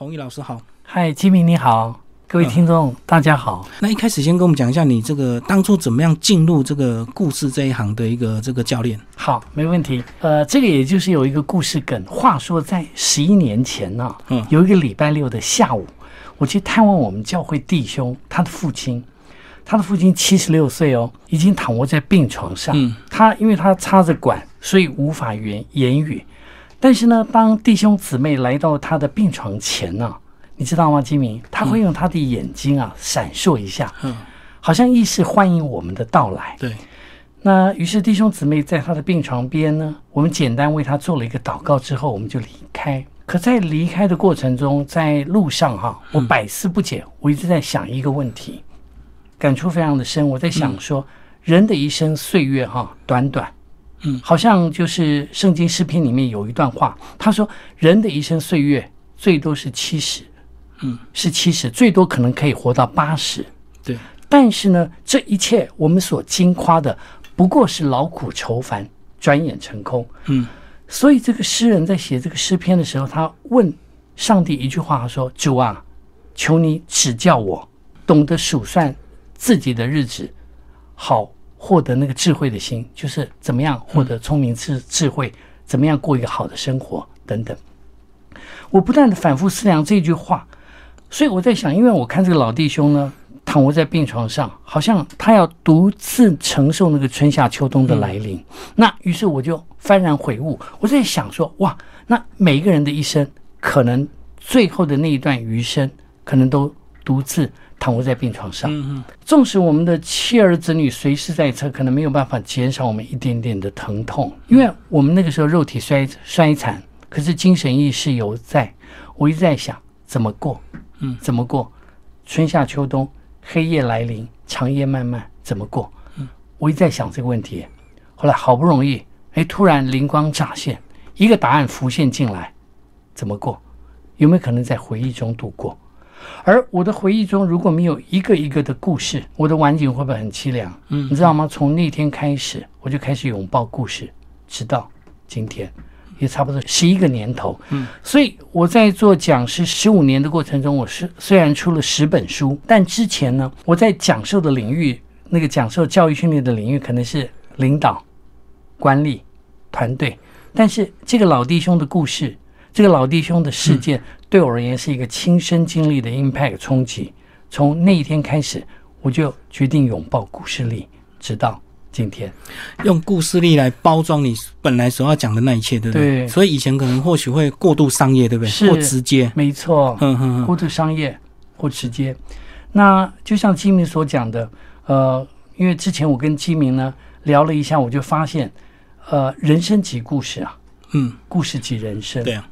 弘毅老师好。嗨，金明你好，各位听众、大家好。那一开始先跟我们讲一下你这个当初怎么样进入这个故事这一行的一个这个教练。好，没问题。呃，这个也就是有一个故事梗。话说在十一年前呢、嗯有一个礼拜六的下午，我去探望我们教会弟兄，他的父亲。他的父亲七十六岁哦，已经躺卧在病床上。嗯他因为他插着管，所以无法言言语。但是呢，当弟兄姊妹来到他的病床前呢、你知道吗，金明？他会用他的眼睛啊闪烁一下，嗯，好像意识欢迎我们的到来。对，那于是弟兄姊妹在他的病床边呢，我们简单为他做了一个祷告之后，我们就离开。可在离开的过程中，在路上哈，我百思不解，我一直在想一个问题，感触非常的深。我在想说，人的一生岁月哈，短短，嗯。好像就是圣经诗篇里面有一段话，他说人的一生岁月最多是七十，嗯，是七十，最多可能可以活到八十。对，但是呢，这一切我们所经夸的，不过是劳苦愁烦，转眼成空。嗯。所以这个诗人在写这个诗篇的时候，他问上帝一句话，他说：“主啊，求你指教我，懂得数算自己的日子，好获得那个智慧的心，就是怎么样获得聪明智智慧，怎么样过一个好的生活等等。”我不断的反复思量这句话，所以我在想，因为我看这个老弟兄呢，躺卧在病床上，好像他要独自承受那个春夏秋冬的来临。那于是我就幡然悔悟，我在想说，哇，那每一个人的一生，可能最后的那一段余生，可能都独自躺卧在病床上。嗯嗯纵使我们的妻儿子女随时在侧，可能没有办法减少我们一点点的疼痛，因为我们那个时候肉体衰衰残，可是精神意识犹在。我一直在想怎么过，嗯，怎么过？春夏秋冬，黑夜来临，长夜漫漫，怎么过？嗯，我一直在想这个问题。后来好不容易，哎，突然灵光乍现，一个答案浮现进来，怎么过？有没有可能在回忆中度过？而我的回忆中，如果没有一个一个的故事，我的晚景会不会很凄凉？嗯你知道吗？从那天开始，我就开始拥抱故事，直到今天，也差不多十一个年头。嗯，所以我在做讲师十五年的过程中，我是虽然出了十本书，但之前呢，我在讲授的领域，那个讲授教育训练的领域，可能是领导、管理、团队，但是这个老弟兄的故事，这个老弟兄的事件，对我而言是一个亲身经历的 impact 冲击。从那一天开始，我就决定拥抱故事力，直到今天。用故事力来包装你本来所要讲的那一切，对不对？对所以以前可能或许会过度商业，对不对？是或直接。没错，嗯嗯嗯过度商业或直接。那就像基明所讲的，呃，因为之前我跟基明呢聊了一下，我就发现，呃，人生即故事啊，嗯，故事即人生。对啊，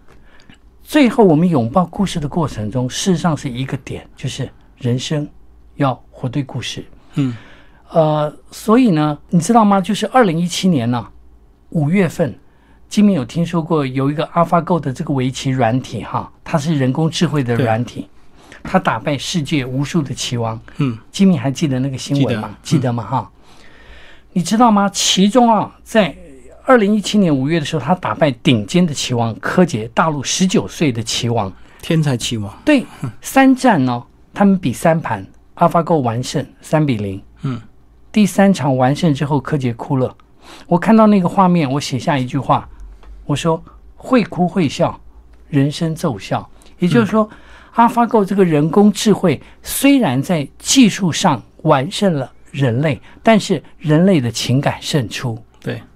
最后我们拥抱故事的过程中，事实上是一个点，就是人生要活对故事。嗯呃，所以呢，你知道吗？就是二零一七年呢、五月份，金明有听说过有一个 AlphaGo 的这个围棋软体哈，它是人工智慧的软体，它打败世界无数的棋王。嗯金明还记得那个新闻吗？记得嗯记得吗？哈，你知道吗？其中啊，在二零一七年五月的时候，他打败顶尖的棋王柯洁，大陆十九岁的棋王。天才棋王。对，三战呢，他们比三盘，AlphaGo 完胜三比零。嗯，第三场完胜之后，柯洁哭了。我看到那个画面，我写下一句话，我说：会哭会笑，人生奏效。也就是说、a l p h a g o 这个人工智慧虽然在技术上完胜了人类，但是人类的情感胜出。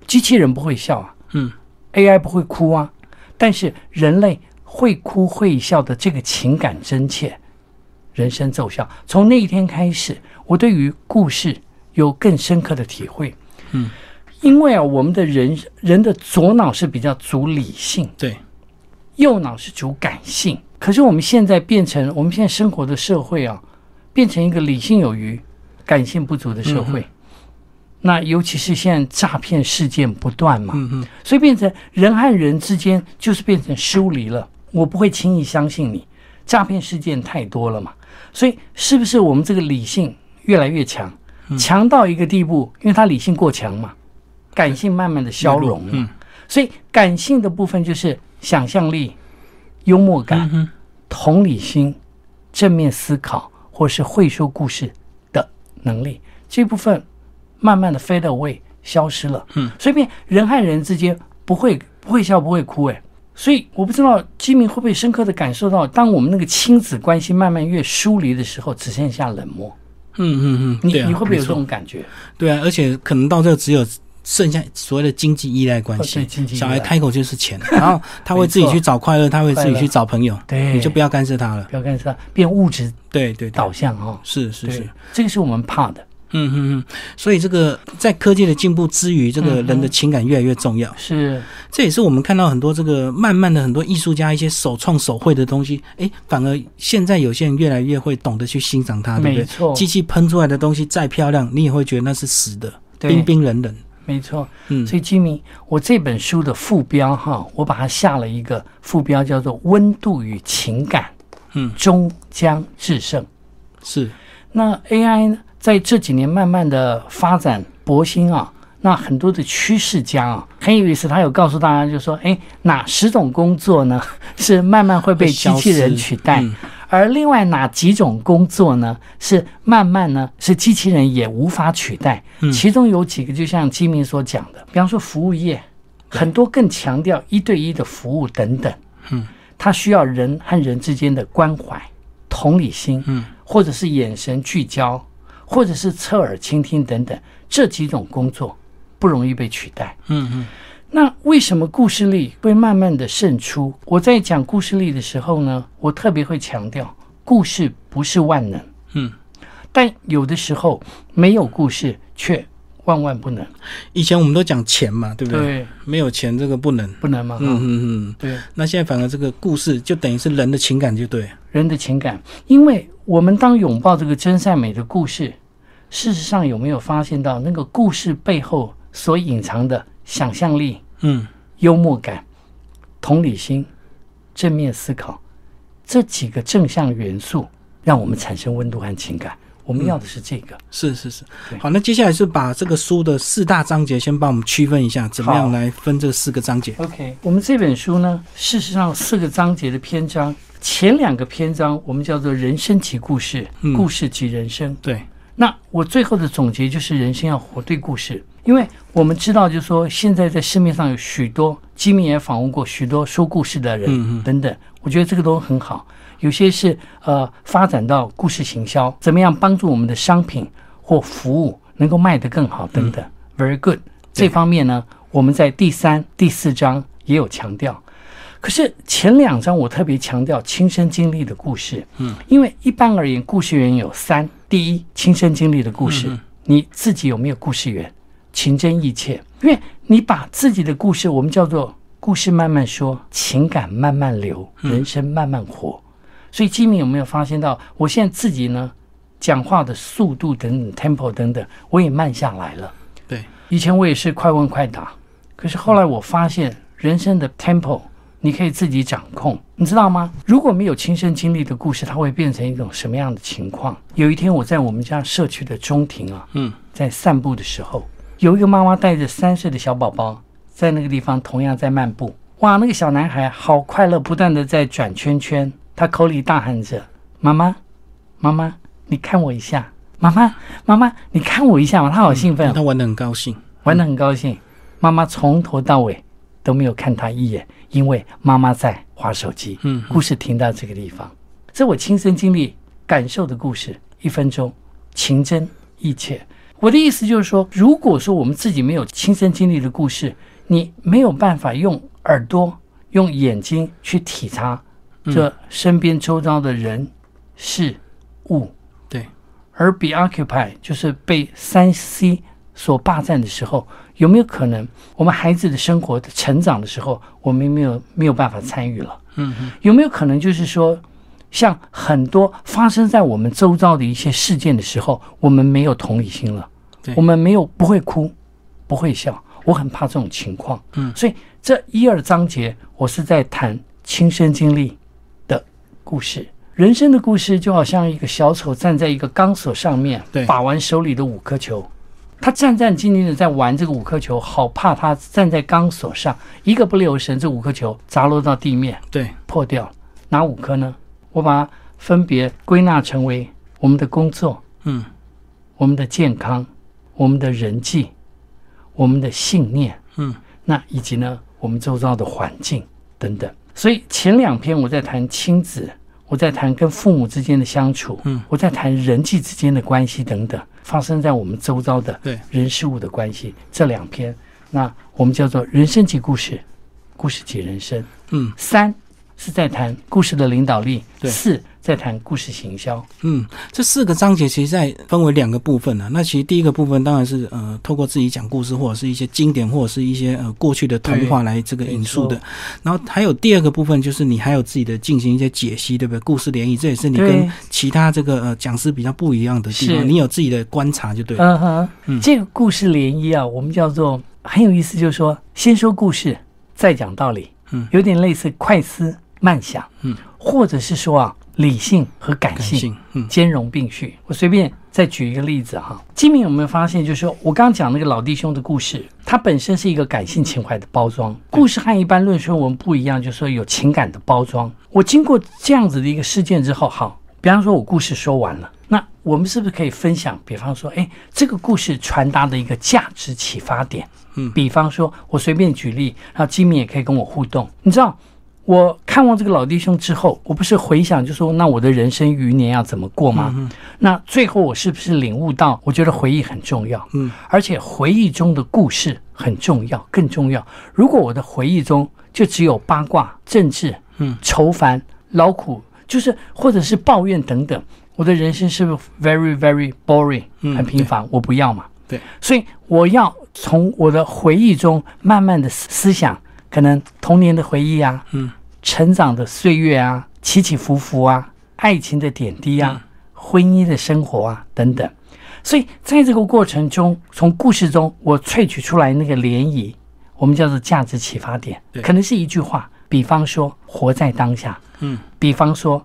对，机器人不会笑啊，嗯，AI 不会哭啊，但是人类会哭会笑的这个情感真切，人生奏效。从那一天开始，我对于故事有更深刻的体会。嗯，因为啊，我们的人人的左脑是比较主理性，对，右脑是主感性。可是我们现在变成，我们现在生活的社会啊，变成一个理性有余、感性不足的社会。那尤其是现在诈骗事件不断嘛，嗯嗯所以变成人和人之间就是变成疏离了。我不会轻易相信你，诈骗事件太多了嘛。所以是不是我们这个理性越来越强，强到一个地步，因为他理性过强嘛，感性慢慢的消融了。嗯所以感性的部分就是想象力、幽默感、嗯同理心、正面思考，或是会说故事的能力，这部分慢慢的 fade away 消失了。嗯，所以变人和人之间不会不会笑不会哭，哎，所以我不知道基民会不会深刻的感受到，当我们那个亲子关系慢慢越疏离的时候，只剩下冷漠。嗯嗯嗯，你、你会不会有这种感觉？对啊，而且可能到这只有剩下所谓的经济依赖关哦系，小孩开口就是钱，然后他会自己去找快乐，他会自己去找朋友，对，你就不要干涉他了。不要干涉他，变物质对对对导，向哦。是是是，，这个是我们怕的。嗯嗯嗯，所以这个在科技的进步之余，这个人的情感越来越重要。是，这也是我们看到很多这个慢慢的很多艺术家一些手创手绘的东西，哎，反而现在有些人越来越会懂得去欣赏它，对不对？没错，机器喷出来的东西再漂亮，你也会觉得那是死的，冰冰冷冷。没错。嗯，所以吉米，我这本书的副标哈，我把它下了一个副标，叫做“温度与情感，嗯，终将制胜”。是，那 AI 呢，在这几年慢慢的发展博兴啊，那很多的趋势家啊，很有意思，他有告诉大家，就说，哎，哪十种工作呢 是慢慢会被机器人取代，嗯。而另外哪几种工作呢是慢慢呢是机器人也无法取代？嗯。其中有几个，就像基民所讲的，比方说服务业，很多更强调一对一的服务等等，嗯，它需要人和人之间的关怀、同理心，嗯，或者是眼神聚焦，或者是侧耳倾听等等，这几种工作不容易被取代。嗯嗯那为什么故事力会慢慢的胜出？我在讲故事力的时候呢，我特别会强调，故事不是万能，嗯，但有的时候没有故事却万万不能。以前我们都讲钱嘛，对不对？对，没有钱这个不能。不能嘛？嗯嗯嗯，对，那现在反而这个故事就等于是人的情感就对。人的情感，因为我们当拥抱这个真善美的故事，事实上有没有发现到那个故事背后所隐藏的想象力、嗯，幽默感、同理心、正面思考这几个正向元素，让我们产生温度和情感。我们要的是这个。是是是。好，那接下来是把这个书的四大章节先帮我们区分一下，怎么样来分这四个章节？OK，我们这本书呢，事实上四个章节的篇章，前两个篇章我们叫做人生及故事，嗯故事及人生。对，那我最后的总结就是人生要活对故事，因为我们知道，就是说现在在市面上有许多，基民也访问过许多说故事的人等等，我觉得这个都很好。有些是呃发展到故事行销，怎么样帮助我们的商品或服务能够卖得更好等等、v e r y good。这方面呢，我们在第三、第四章也有强调。可是前两章我特别强调亲身经历的故事，嗯，因为一般而言，故事源有三：第一，亲身经历的故事，你自己有没有故事源，情真意切？因为你把自己的故事，我们叫做故事慢慢说，情感慢慢流，人生慢慢活。所以基米有没有发现到，我现在自己呢，讲话的速度等等，tempo 等等，我也慢下来了。对，以前我也是快问快答，可是后来我发现人生的 tempo 你可以自己掌控，你知道吗？如果没有亲身经历的故事，它会变成一种什么样的情况？有一天我在我们家社区的中庭啊，嗯，在散步的时候，有一个妈妈带着三岁的小宝宝在那个地方同样在漫步，哇，那个小男孩好快乐，不断的在转圈圈，他口里大喊着：“妈妈，妈妈，你看我一下，妈妈，妈妈，你看我一下嘛！”他好兴奋哦，他玩的很高兴。玩得很高兴。妈妈从头到尾都没有看他一眼，因为妈妈在划手机。嗯，故事停到这个地方，这我亲身经历感受的故事，一分钟，情真意切。我的意思就是说，如果说我们自己没有亲身经历的故事，你没有办法用耳朵、用眼睛去体察这身边周遭的人、事、物。对，而 be occupied 就是被三 C 所霸占的时候，有没有可能我们孩子的生活的成长的时候，我们没有没有办法参与了？嗯嗯，有没有可能就是说，像很多发生在我们周遭的一些事件的时候，我们没有同理心了对，我们没有不会哭，不会笑，我很怕这种情况。嗯所以这一二章节我是在谈亲身经历的故事。人生的故事就好像一个小丑站在一个钢索上面，把玩手里的五颗球。他战战兢兢的在玩这个五颗球，好怕他站在钢索上，一个不留神，这五颗球砸落到地面，对，破掉了。哪五颗呢？我把它分别归纳成为我们的工作、嗯我们的健康、我们的人际、我们的信念，嗯，那以及呢我们周遭的环境等等。所以前两篇我在谈亲子，我在谈跟父母之间的相处，嗯，我在谈人际之间的关系等等，发生在我们周遭的人事物的关系。这两篇，那我们叫做人生及故事，故事及人生。嗯三是在谈故事的领导力，对四在谈故事行销。嗯，这四个章节其实在分为两个部分呢、那其实第一个部分当然是呃，透过自己讲故事，或者是一些经典，或者是一些呃过去的童话来这个引述的。然后还有第二个部分，就是你还有自己的进行一些解析，对不对？故事联谊，这也是你跟其他这个呃讲师比较不一样的地方，你有自己的观察就对了。嗯哼，嗯这个故事联谊啊，我们叫做很有意思，就是说先说故事，再讲道理，嗯有点类似快思慢想，嗯，或者是说啊，理性和感性兼容并蓄。我随便再举一个例子哈，金明有没有发现，就是说我刚刚讲那个老弟兄的故事，它本身是一个感性情怀的包装。故事和一般论述文不一样，就是说有情感的包装。我经过这样子的一个事件之后，好，比方说我故事说完了，那我们是不是可以分享？比方说，哎，这个故事传达的一个价值启发点。嗯比方说，我随便举例，然后金明也可以跟我互动。你知道，我看望这个老弟兄之后，我不是回想，就说那我的人生余年要怎么过吗？那最后我是不是领悟到，我觉得回忆很重要，嗯，而且回忆中的故事很重要，更重要。如果我的回忆中就只有八卦、政治、嗯、愁烦、劳苦，就是或者是抱怨等等，我的人生是不是 very very boring，嗯很平凡？我不要嘛。对，所以我要从我的回忆中慢慢的思思想，可能童年的回忆啊，嗯，成长的岁月啊，起起伏伏啊，爱情的点滴啊，嗯。婚姻的生活啊等等。所以在这个过程中，从故事中我萃取出来那个涟漪，我们叫做价值启发点，可能是一句话，比方说活在当下，嗯，比方说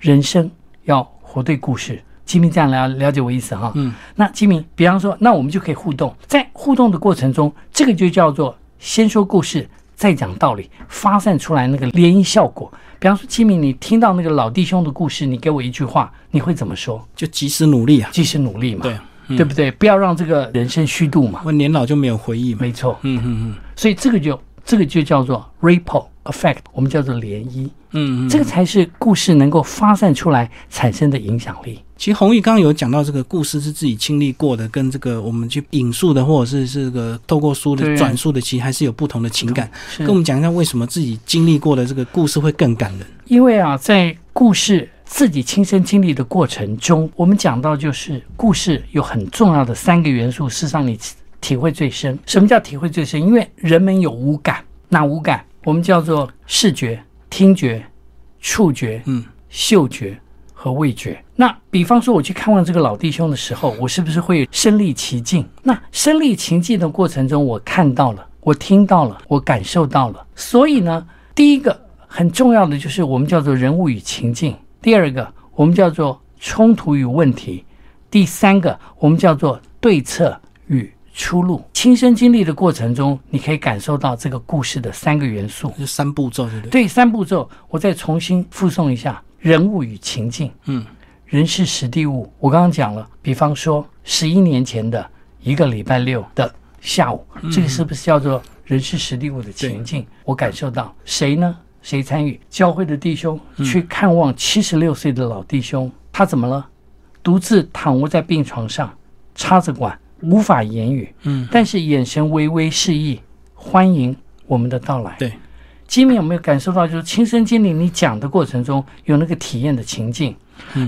人生要活对故事。吉明这样了了解我意思哈，嗯，那吉明，比方说，那我们就可以互动，在互动的过程中，这个就叫做先说故事，再讲道理，发散出来那个涟漪效果。比方说，清明，你听到那个老弟兄的故事，你给我一句话，你会怎么说？就及时努力啊。及时努力嘛，对，嗯对不对？不要让这个人生虚度嘛，我年老就没有回忆嘛。没错。嗯嗯所以这个就这个就叫做 ripple effect，我们叫做涟漪，嗯嗯，这个才是故事能够发散出来产生的影响力。其实弘毅刚刚有讲到，这个故事是自己经历过的，跟这个我们去引述的，或者是这个透过书的对转述的，其实还是有不同的情感。跟我们讲一下，为什么自己经历过的这个故事会更感人？因为啊，在故事自己亲身经历的过程中，我们讲到就是故事有很重要的三个元素，是让你体体会最深。什么叫体会最深？因为人们有五感，哪五感？我们叫做视觉、听觉、触觉、嗯，嗅觉和味觉。那比方说，我去看望这个老弟兄的时候，我是不是会身临其境？那身临其境的过程中，我看到了，我听到了，我感受到了。所以呢，第一个很重要的就是我们叫做人物与情境；第二个，我们叫做冲突与问题；第三个，我们叫做对策与出路。亲身经历的过程中，你可以感受到这个故事的三个元素。就三步骤，对不对？对，三步骤，我再重新附送一下：人物与情境，嗯，人是实地物。我刚刚讲了，比方说十一年前的一个礼拜六的下午，这个是不是叫做人是实地物的情境？我感受到谁呢？谁参与？教会的弟兄去看望七十六岁的老弟兄，他怎么了？独自躺卧在病床上，插着管，无法言语，嗯，但是眼神微微示意，欢迎我们的到来。对，吉米有没有感受到，就是亲身经历你讲的过程中有那个体验的情境，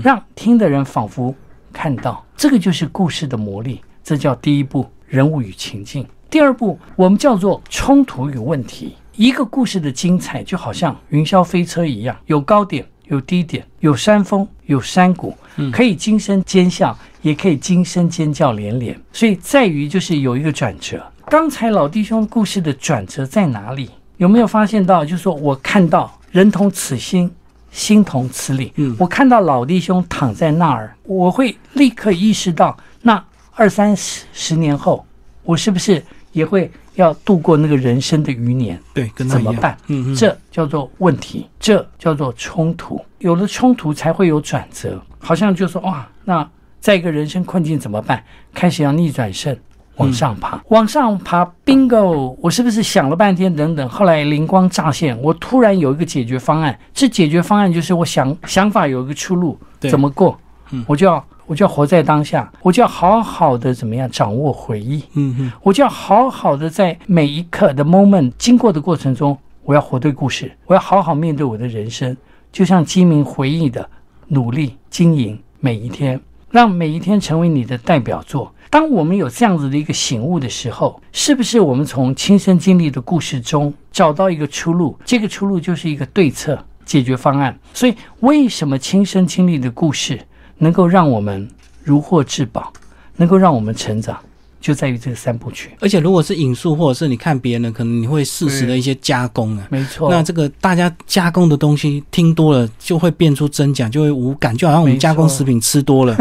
让听的人仿佛看到，这个就是故事的魔力。这叫第一步，人物与情境。第二步，我们叫做冲突与问题。一个故事的精彩，就好像云霄飞车一样，有高点，有低点，有山峰，有山谷，可以惊声尖笑，也可以惊声尖叫连连。所以在于就是有一个转折。刚才老弟兄故事的转折在哪里？有没有发现到？就是说我看到人同此心，心同此理。嗯我看到老弟兄躺在那儿，我会立刻意识到，那二三十十年后，我是不是也会要度过那个人生的余年，对，怎么办？嗯嗯，这叫做问题，这叫做冲突。有了冲突，才会有转折。好像就说哇，那在一个人生困境怎么办？开始要逆转胜，往上爬，往上爬，bingo！我是不是想了半天？等等，后来灵光乍现，我突然有一个解决方案。这解决方案就是我想想法有一个出路，对怎么过嗯？我就要我就要活在当下，我就要好好的怎么样掌握回忆。嗯嗯，我就要好好的在每一刻的 moment 经过的过程中，我要活对故事，我要好好面对我的人生，就像基民回忆的努力经营每一天，让每一天成为你的代表作。当我们有这样子的一个醒悟的时候，是不是我们从亲身经历的故事中找到一个出路？这个出路就是一个对策解决方案。所以，为什么亲身经历的故事能够让我们如获至宝，能够让我们成长，就在于这个三部曲。而且如果是引述或者是你看别人的，可能你会适时的一些加工啊。没错，那这个大家加工的东西听多了，就会变出真假，就会无感，就好像我们加工食品吃多了，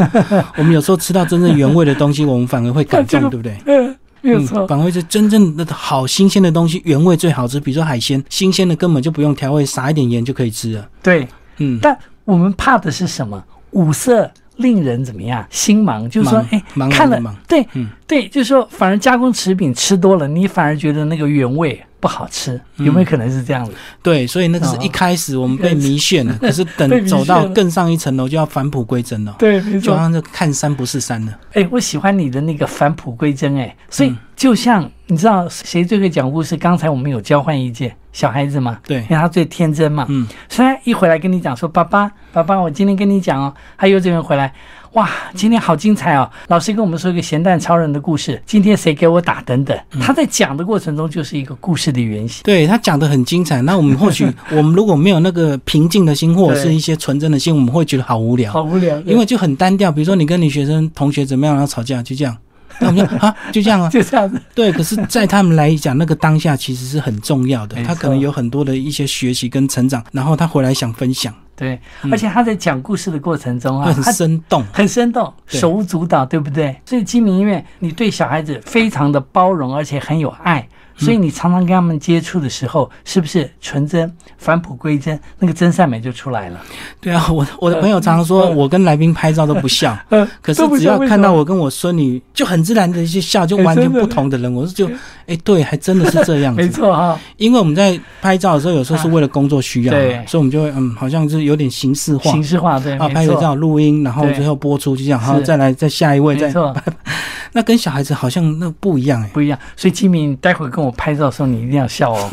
我们有时候吃到真正原味的东西，我们反而会感这动，对不对？嗯，没有错嗯，，反而会是真正的好新鲜的东西，原味最好吃。比如说海鲜，新鲜的根本就不用调味，撒一点盐就可以吃了。对。嗯，但我们怕的是什么？五色令人怎么样？心盲，就是说忙，哎，茫看了对，嗯对，就是说，反而加工食品吃多了，你反而觉得那个原味不好吃，嗯有没有可能是这样子？对，所以那个是哦一开始我们被迷眩了，可是等 走到更上一层楼，就要返璞归真了。对，没就好。像这看山不是山了。哎，我喜欢你的那个返璞归真，哎，所以嗯就像你知道谁最会讲故事？刚才我们有交换意见，小孩子嘛，对因为，他最天真嘛，嗯，所以一回来跟你讲说，爸爸，爸爸，我今天跟你讲哦，他幼稚园回来，哇，今天好精彩哦！老师跟我们说一个咸蛋超人的故事，今天谁给我打等等。嗯他在讲的过程中就是一个故事的原型。对他讲的很精彩。那我们或许 我们如果没有那个平静的心，或者是一些纯真的心，我们会觉得好无聊，好无聊，因为就很单调。比如说你跟你学生同学怎么样，然后吵架，就这样。那我们就啊，就这样啊。就这样子，对，可是，在他们来讲，那个当下其实是很重要的他可能有很多的一些学习跟成长，然后他回来想分享，对，嗯而且他在讲故事的过程中啊，会很生动。很生动，手舞足蹈，对不对？所以金明院，你对小孩子非常的包容，而且很有爱。所以你常常跟他们接触的时候，是不是纯真、返璞归真，那个真善美就出来了？对啊，我我的朋友常常说，嗯我跟来宾拍照都不笑，呃，可是只要看到我跟我孙女，就很自然的一些笑，就完全不同的人。我是就，哎，对，还真的是这样子。没错哈、因为我们在拍照的时候，有时候是为了工作需要，对所以我们就会嗯，好像是有点形式化形式化对，啊，拍个照、录音，然后最后播出，就这样，然后再来再下一位，再没错，那跟小孩子好像那不一样哎。不一样。所以金明，待会跟我拍照的时候，你一定要笑哦，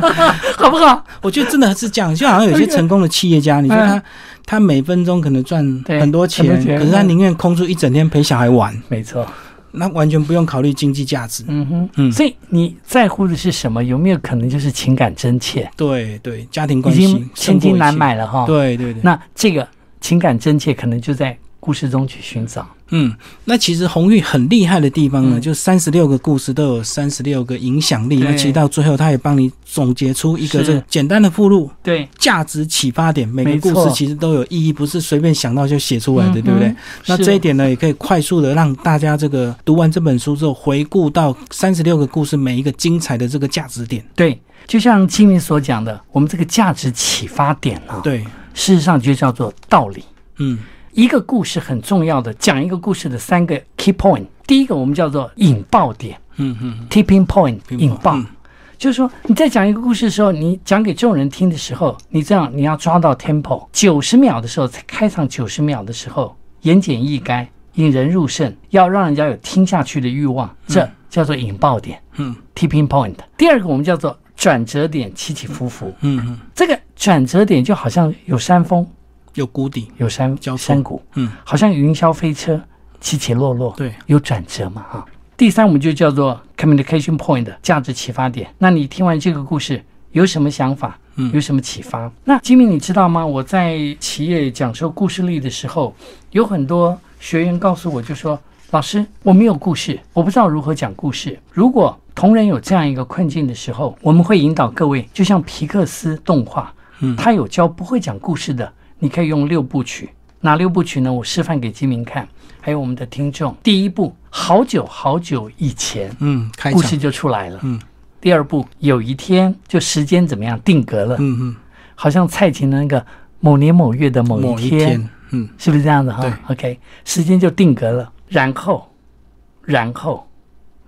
好不好？我觉得真的是这样，就好像有些成功的企业家，你说他他每分钟可能赚很多钱可是他宁愿空出一整天陪小孩玩，没错，那完全不用考虑经济价值。嗯哼，嗯所以你在乎的是什么？有没有可能就是情感真切？对对，家庭关已经系千金难。买了哈。对对对，那这个情感真切，可能就在故事中去寻找。嗯，那其实红玉很厉害的地方呢，嗯就三十六个故事都有三十六个影响力。对那其实到最后，他也帮你总结出一个这个简单的附录，对，价值启发点。每个故事其实都有意义，不是随便想到就写出来的，嗯对不对？那这一点呢，也可以快速的让大家这个读完这本书之后，回顾到三十六个故事每一个精彩的这个价值点。对，就像清明所讲的，我们这个价值启发点啊，对，事实上就叫做道理。嗯一个故事很重要的，讲一个故事的三个 key point。第一个我们叫做引爆点嗯嗯，（tipping point），嗯引爆。嗯就是说你在讲一个故事的时候，你讲给众人听的时候，你这样你要抓到 tempo，九十秒的时候才开场，九十秒的时候言简意赅，引人入胜，要让人家有听下去的欲望，这叫做引爆点嗯 （tipping point）。第二个我们叫做转折点，起起伏伏。嗯嗯，这个转折点就好像有山峰，有谷底。有山交山谷，嗯，好像云霄飞车，起起落落，对，有转折嘛哈。第三，我们就叫做 communication point 价值启发点。那你听完这个故事有什么想法？嗯有什么启发？那金明，你知道吗？我在企业讲授故事力的时候，有很多学员告诉我，就说：“老师，我没有故事，我不知道如何讲故事。如果同仁有这样一个困境的时候，我们会引导各位，就像皮克斯动画，嗯他有教不会讲故事的，你可以用六部曲。哪六部曲呢？我示范给金明看，还有我们的听众。第一部，好久好久以前，嗯，开故事就出来了。嗯。第二部，有一天就时间怎么样定格了，嗯嗯，好像蔡琴的那个某年某月的某某一天，一天，嗯是不是这样子哈对？OK，时间就定格了。然后，然后，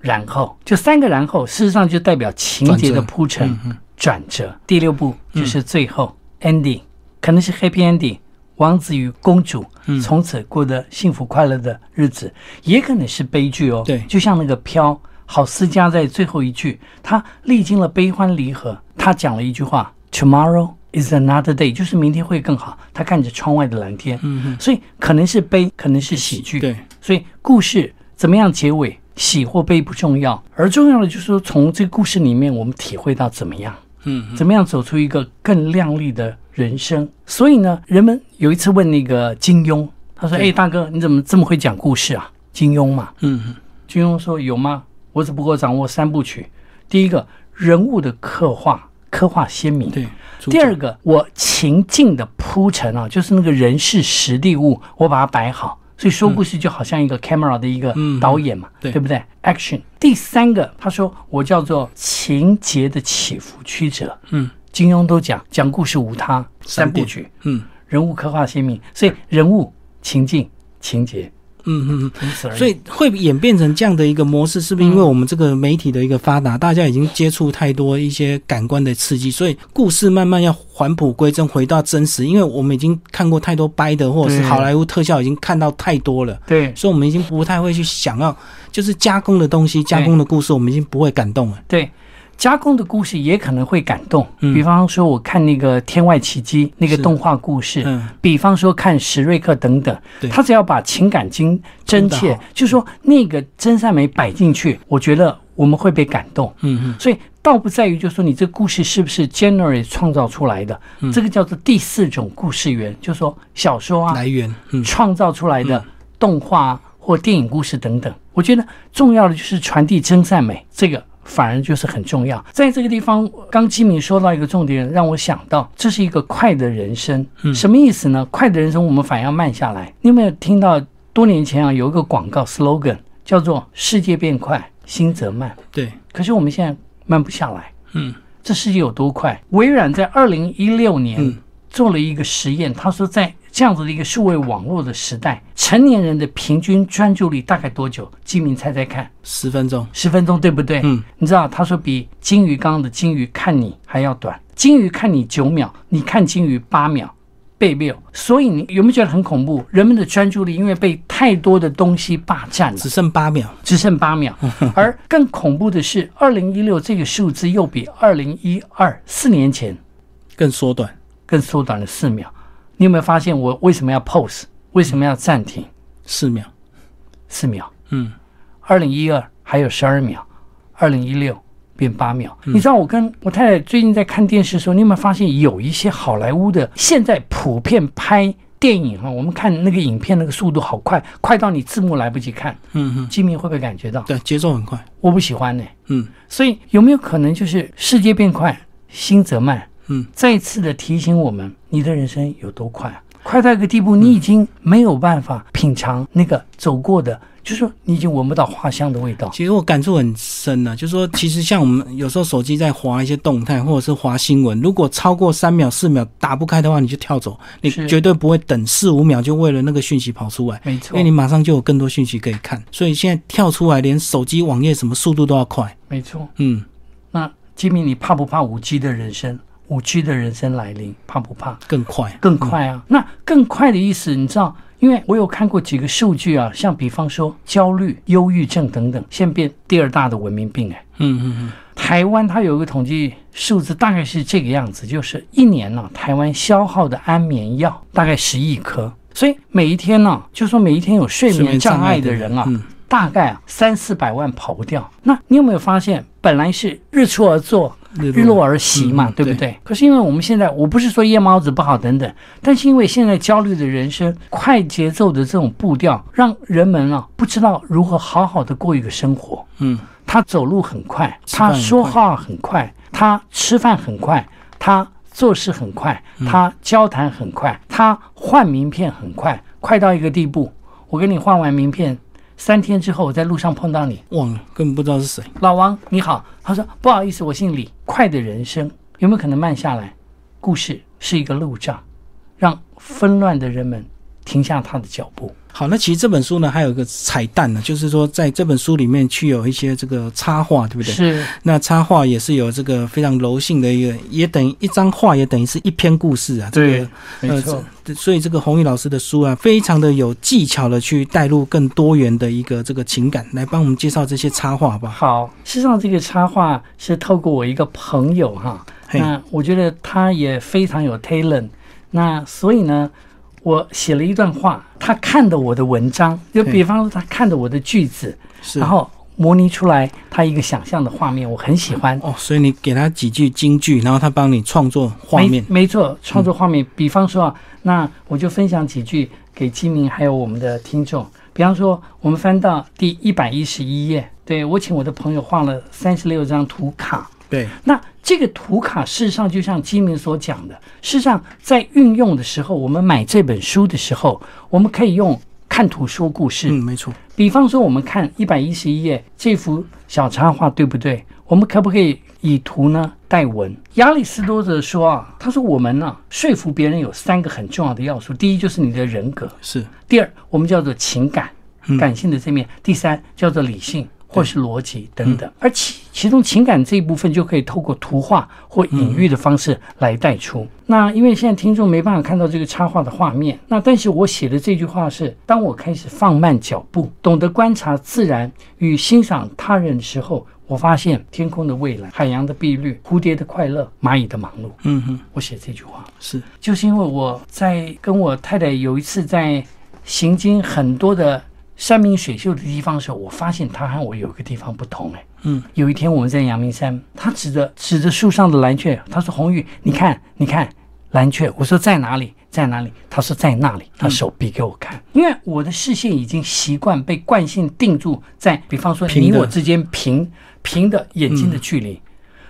然后，就三个然后，事实上就代表情节的铺陈。转折。第六部就是最后、ending，可能是 happy ending，王子与公主嗯从此过得幸福快乐的日子，也可能是悲剧哦。对就像那个飘郝思嘉在最后一句，他历经了悲欢离合，他讲了一句话：“Tomorrow is another day”，就是明天会更好。他看着窗外的蓝天，嗯嗯，所以可能是悲，可能是喜剧。对，所以故事怎么样结尾，喜或悲不重要，而重要的就是说，从这个故事里面，我们体会到怎么样，嗯怎么样走出一个更亮丽的人生。所以呢，人们有一次问那个金庸，他说：“对哎，大哥，你怎么这么会讲故事啊？”金庸嘛，嗯嗯金庸说：“有吗？我只不过掌握三部曲。第一个，人物的刻画，刻画鲜明；对。第二个，我情境的铺陈啊，就是那个人事实地物，我把它摆好。所以说故事就好像一个 camera 的一个嗯导演嘛，对对不对？Action。第三个，他说我叫做情节的起伏曲折。嗯金庸都讲讲故事无他，三部曲，嗯。人物刻画鲜明，所以人物、情境、情节，嗯嗯。所以会演变成这样的一个模式，是不是因为我们这个媒体的一个发达，大家已经接触太多一些感官的刺激，所以故事慢慢要返璞归真，回到真实。因为我们已经看过太多掰的，或者是好莱坞特效已经看到太多了，对。所以我们已经不太会去想要就是加工的东西、加工的故事，我们已经不会感动了。对，加工的故事也可能会感动。嗯。比方说，我看那个《天外奇迹》那个动画故事，嗯，比方说看史瑞克等等，他只要把情感精真切真的好，就说那个真善美摆进去，我觉得我们会被感动。嗯嗯。所以倒不在于就是说你这故事是不是 generate 创造出来的，嗯。这个叫做第四种故事源，就是说小说啊来源，嗯。创造出来的动画或电影故事等等。我觉得重要的就是传递真善美，这个反而就是很重要。在这个地方，刚基敏说到一个重点，让我想到这是一个快的人生。嗯什么意思呢？快的人生我们反而要慢下来。你有没有听到多年前啊有一个广告 slogan 叫做“世界变快，心则慢对，”，可是我们现在慢不下来。嗯这世界有多快？微软在二零一六年嗯做了一个实验，他说在这样子的一个数位网络的时代，成年人的平均专注力大概多久？金明猜猜看，十分钟，十分钟对不对？嗯，你知道他说比金鱼缸的金鱼看你还要短，金鱼看你九秒，你看金鱼八秒。被六，所以你有没有觉得很恐怖？人们的专注力因为被太多的东西霸占了，只剩八秒，只剩八秒。而更恐怖的是，二零一六这个数字又比二零一二四年前更缩短。更缩短了四秒。你有没有发现我为什么要 pause？为什么要暂停？四秒，四秒。嗯，二零一二还有十二秒，二零一六变八秒。你知道我跟我太太最近在看电视的时候，你有没有发现有一些好莱坞的现在普遍拍电影哈，我们看那个影片那个速度好快，快到你字幕来不及看。嗯嗯，金明会不会感觉到？对，节奏很快，我不喜欢呢、嗯所以有没有可能就是世界变快，心则慢？嗯，再一次的提醒我们，你的人生有多快啊？快到一个地步，你已经没有办法品尝那个走过的，就是说你已经闻不到花香的味道。其实我感触很深呢、就是说，其实像我们有时候手机在划一些动态，或者是划新闻，如果超过三秒、四秒打不开的话，你就跳走，你绝对不会等四五秒就为了那个讯息跑出来，没错因为，你马上就有更多讯息可以看。所以现在跳出来，连手机网页什么速度都要快。没错。嗯，那金明，你怕不怕五 G 的人生？五 G 的人生来临，怕不怕？更快。更快啊！那更快的意思，你知道？因为我有看过几个数据啊，像比方说焦虑、忧郁症等等，现在变第二大的文明病哎。嗯嗯嗯，台湾它有一个统计数字，大概是这个样子，就是一年呢、台湾消耗的安眠药大概十亿颗，所以每一天呢、就说每一天有睡睡眠眠障碍的的人啊，嗯大概啊三四百万跑不掉。那你有没有发现，本来是日出而作，日日落而息嘛，嗯对不对？可是因为我们现在，我不是说夜猫子不好等等，但是因为现在焦虑的人生、快节奏的这种步调，让人们啊不知道如何好好的过一个生活。嗯，他走路很快，他说话很快，他吃饭很快，他做事很快，他交谈很快，他换名片很快，快到一个地步，我给你换完名片，三天之后我在路上碰到你，忘了，根本不知道是谁。老王你好，他说不好意思，我姓李。快的人生有没有可能慢下来？故事是一个路障，让纷乱的人们停下他的脚步。好，那其实这本书呢，还有一个彩蛋呢，就是说在这本书里面去有一些这个插画，对不对？是。那插画也是有这个非常柔性的一个，也等于一张画，也等于是一篇故事啊。对，没错。所以这个红宇老师的书啊，非常的有技巧的去带入更多元的一个这个情感，来帮我们介绍这些插画，好不好？好，事实上这个插画是透过我一个朋友哈，那我觉得他也非常有 talent，那所以呢。我写了一段话，他看的我的文章，就比方说他看的我的句子，然后模拟出来他一个想象的画面，我很喜欢。哦，所以你给他几句金句，然后他帮你创作画面。没错，创作画面。比方说啊，那我就分享几句给基民还有我们的听众。比方说，我们翻到第一百一十一页，对我请我的朋友画了三十六张图卡。对，那这个图卡事实上就像基民所讲的，事实上在运用的时候，我们买这本书的时候，我们可以用看图说故事。嗯，没错。比方说，我们看一百一十一页这幅小插画，对不对？我们可不可以以图呢代文？亚里士多德说啊，他说我们呢说服别人有三个很重要的要素，第一就是你的人格，是；第二，我们叫做情感，感性的这面；第三，叫做理性。或是逻辑等等，而其其中情感这一部分就可以透过图画或隐喻的方式来带出。那因为现在听众没办法看到这个插画的画面，那但是我写的这句话是：当我开始放慢脚步，懂得观察自然与欣赏他人的时候，我发现天空的蔚蓝、海洋的碧绿、蝴蝶的快乐、蚂蚁的忙碌。嗯哼，我写这句话是就是因为我在跟我太太有一次在行经很多的。山明水秀的地方的时候，我发现他和我有个地方不同哎。嗯，有一天我们在阳明山，他指着指着树上的蓝雀，他说：“红玉，你看，你看蓝雀。”我说：“在哪里？在哪里？”他说：“在那里。”他手比给我看，因为我的视线已经习惯被惯性定住在，比方说你我之间平平的眼睛的距离，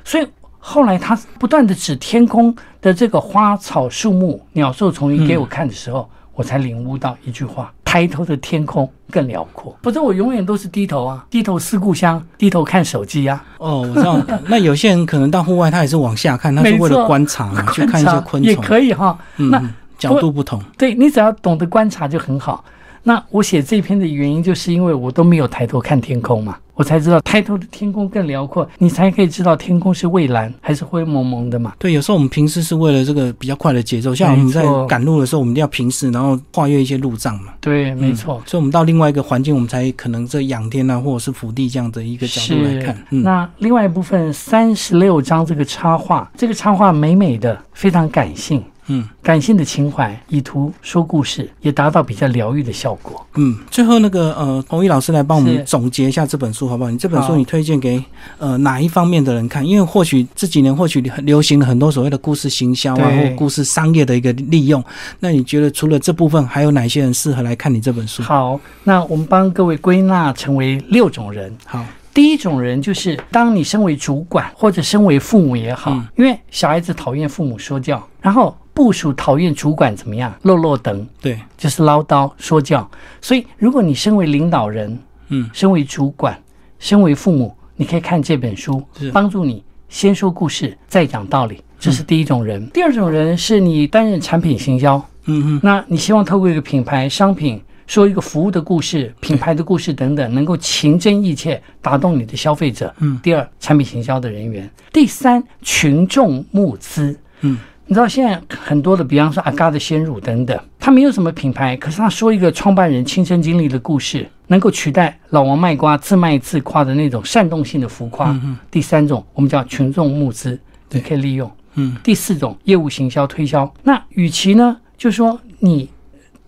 所以后来他不断的指天空的这个花草树木、鸟兽虫鱼给我看的时候，我才领悟到一句话。抬头的天空更辽阔，否则我永远都是低头啊，低头思故乡，低头看手机啊。哦，我知道。那有些人可能到户外，他也是往下看，他是为了观察，去看一些昆虫，也可以哈。那角度不同，对你只要懂得观察就很好。那我写这篇的原因，就是因为我都没有抬头看天空嘛，我才知道抬头的天空更辽阔，你才可以知道天空是蔚蓝还是灰蒙蒙的嘛。对，有时候我们平时是为了这个比较快的节奏，像我们在赶路的时候，我们一定要平视，然后跨越一些路障嘛。对，没错。所以，我们到另外一个环境，我们才可能在仰天啊，或者是俯地这样的一个角度来看。那另外一部分三十六张这个插画，这个插画美美的，非常感性。嗯，感性的情怀，以图说故事，也达到比较疗愈的效果。嗯，最后那个呃，洪毅老师来帮我们总结一下这本书好不好？你这本书你推荐给呃哪一方面的人看？因为或许这几年或许流行了很多所谓的故事行销啊，或故事商业的一个利用。那你觉得除了这部分，还有哪些人适合来看你这本书？好，那我们帮各位归纳成为六种人。好。第一种人就是，当你身为主管或者身为父母也好，因为小孩子讨厌父母说教，然后部署讨厌主管怎么样？落落等，对，就是唠叨说教。所以，如果你身为领导人，嗯，身为主管，身为父母，你可以看这本书，帮助你先说故事，再讲道理。这是第一种人。第二种人是你担任产品行销，嗯嗯，那你希望透过一个品牌商品。说一个服务的故事、品牌的故事等等，能够情真意切打动你的消费者。嗯。第二，产品行销的人员。第三，群众募资。嗯。你知道现在很多的，比方说阿嘎的鲜乳等等，他没有什么品牌，可是他说一个创办人亲身经历的故事，能够取代老王卖瓜自卖自夸的那种煽动性的浮夸。嗯第三种，我们叫群众募资，你可以利用。嗯。第四种，业务行销推销。那与其呢，就说你。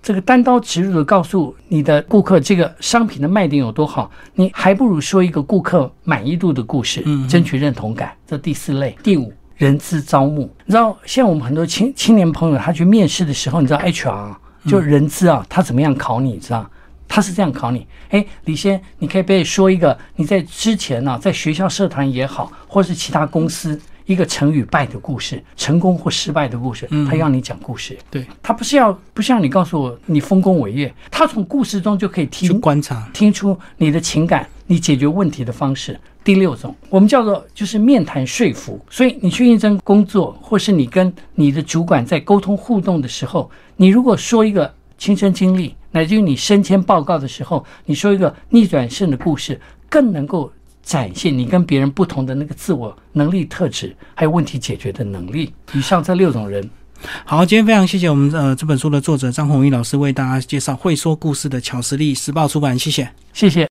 这个单刀直入的告诉你的顾客这个商品的卖点有多好，你还不如说一个顾客满意度的故事，争取认同感。这第四类，第五，人资招募。你知道，现在我们很多青青年朋友，他去面试的时候，你知道 HR 就人资啊，他怎么样考你？你知道，他是这样考你。哎，李先，你可以被说一个你在之前呢，在学校社团也好，或是其他公司一个成与败的故事，成功或失败的故事，他要你讲故事。对，他不是要不像你告诉我你丰功伟业，他从故事中就可以去听观察。听出你的情感，你解决问题的方式。第六种，我们叫做就是面谈说服。所以你去应征工作，或是你跟你的主管在沟通互动的时候，你如果说一个亲身经历，乃至于你升迁报告的时候，你说一个逆转胜的故事，更能够展现你跟别人不同的那个自我能力特质，还有问题解决的能力。以上这六种人，好，今天非常谢谢我们呃这本书的作者张宏毅老师为大家介绍会说故事的巧实力，时报出版，谢谢。谢谢。